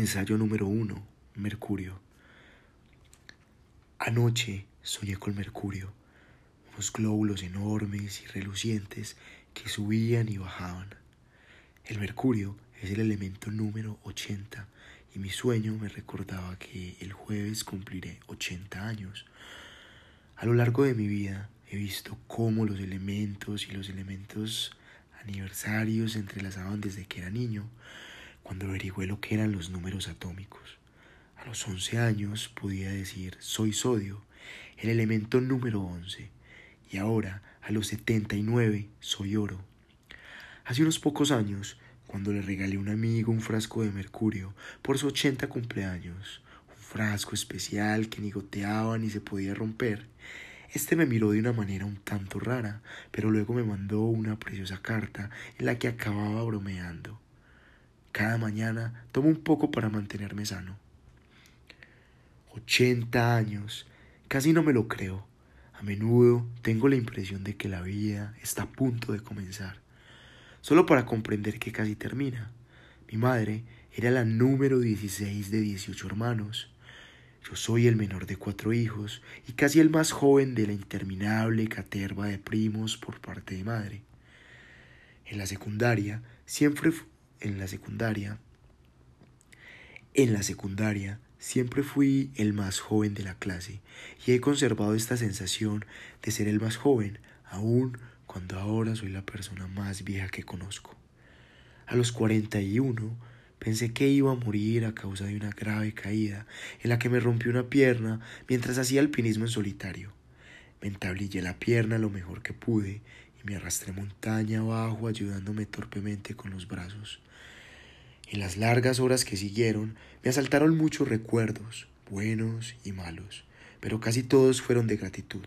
Ensayo número uno. Mercurio. Anoche soñé con Mercurio, unos glóbulos enormes y relucientes que subían y bajaban. El Mercurio es el elemento número 80 y mi sueño me recordaba que el jueves cumpliré 80 años. A lo largo de mi vida he visto cómo los elementos y los elementos aniversarios se entrelazaban desde que era niño cuando averigüé lo que eran los números atómicos. A los 11 años podía decir soy sodio, el elemento número 11, y ahora a los 79 soy oro. Hace unos pocos años, cuando le regalé a un amigo un frasco de mercurio por su 80 cumpleaños, un frasco especial que ni goteaba ni se podía romper, este me miró de una manera un tanto rara, pero luego me mandó una preciosa carta en la que acababa bromeando. Cada mañana tomo un poco para mantenerme sano. Ochenta años. Casi no me lo creo. A menudo tengo la impresión de que la vida está a punto de comenzar. Solo para comprender que casi termina. Mi madre era la número 16 de 18 hermanos. Yo soy el menor de cuatro hijos y casi el más joven de la interminable caterva de primos por parte de madre. En la secundaria siempre en la secundaria. En la secundaria siempre fui el más joven de la clase y he conservado esta sensación de ser el más joven, aun cuando ahora soy la persona más vieja que conozco. A los 41 pensé que iba a morir a causa de una grave caída en la que me rompió una pierna mientras hacía alpinismo en solitario. Me entablillé la pierna lo mejor que pude y me arrastré montaña abajo ayudándome torpemente con los brazos. En las largas horas que siguieron me asaltaron muchos recuerdos, buenos y malos, pero casi todos fueron de gratitud.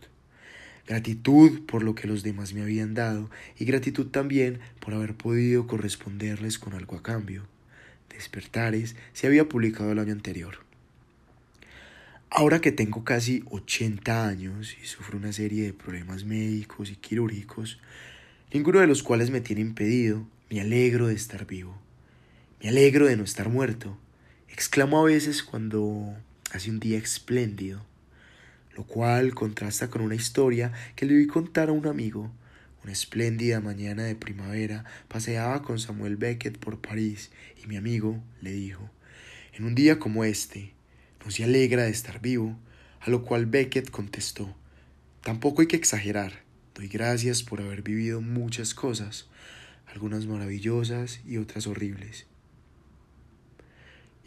Gratitud por lo que los demás me habían dado y gratitud también por haber podido corresponderles con algo a cambio. Despertares se había publicado el año anterior. Ahora que tengo casi 80 años y sufro una serie de problemas médicos y quirúrgicos, ninguno de los cuales me tiene impedido, me alegro de estar vivo. Me alegro de no estar muerto. Exclamo a veces cuando hace un día espléndido, lo cual contrasta con una historia que le oí contar a un amigo. Una espléndida mañana de primavera paseaba con Samuel Beckett por París y mi amigo le dijo, en un día como este, ¿no se alegra de estar vivo? A lo cual Beckett contestó, tampoco hay que exagerar, doy gracias por haber vivido muchas cosas, algunas maravillosas y otras horribles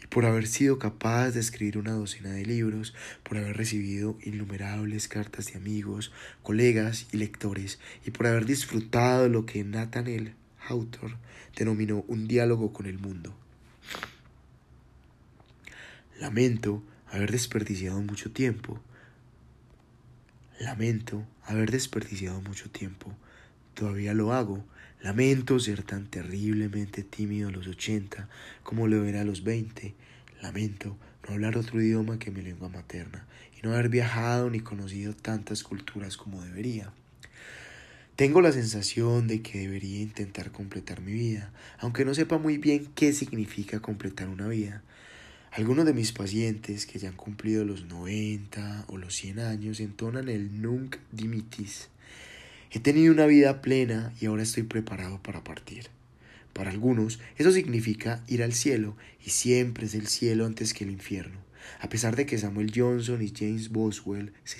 por haber sido capaz de escribir una docena de libros, por haber recibido innumerables cartas de amigos, colegas y lectores, y por haber disfrutado lo que Nathaniel Hawthorne denominó un diálogo con el mundo. Lamento haber desperdiciado mucho tiempo. Lamento haber desperdiciado mucho tiempo. Todavía lo hago. Lamento ser tan terriblemente tímido a los ochenta como lo era a los veinte. Lamento no hablar otro idioma que mi lengua materna y no haber viajado ni conocido tantas culturas como debería. Tengo la sensación de que debería intentar completar mi vida, aunque no sepa muy bien qué significa completar una vida. Algunos de mis pacientes que ya han cumplido los 90 o los 100 años entonan el Nunc Dimitis, He tenido una vida plena y ahora estoy preparado para partir. Para algunos, eso significa ir al cielo, y siempre es el cielo antes que el infierno, a pesar de que Samuel Johnson y James Boswell se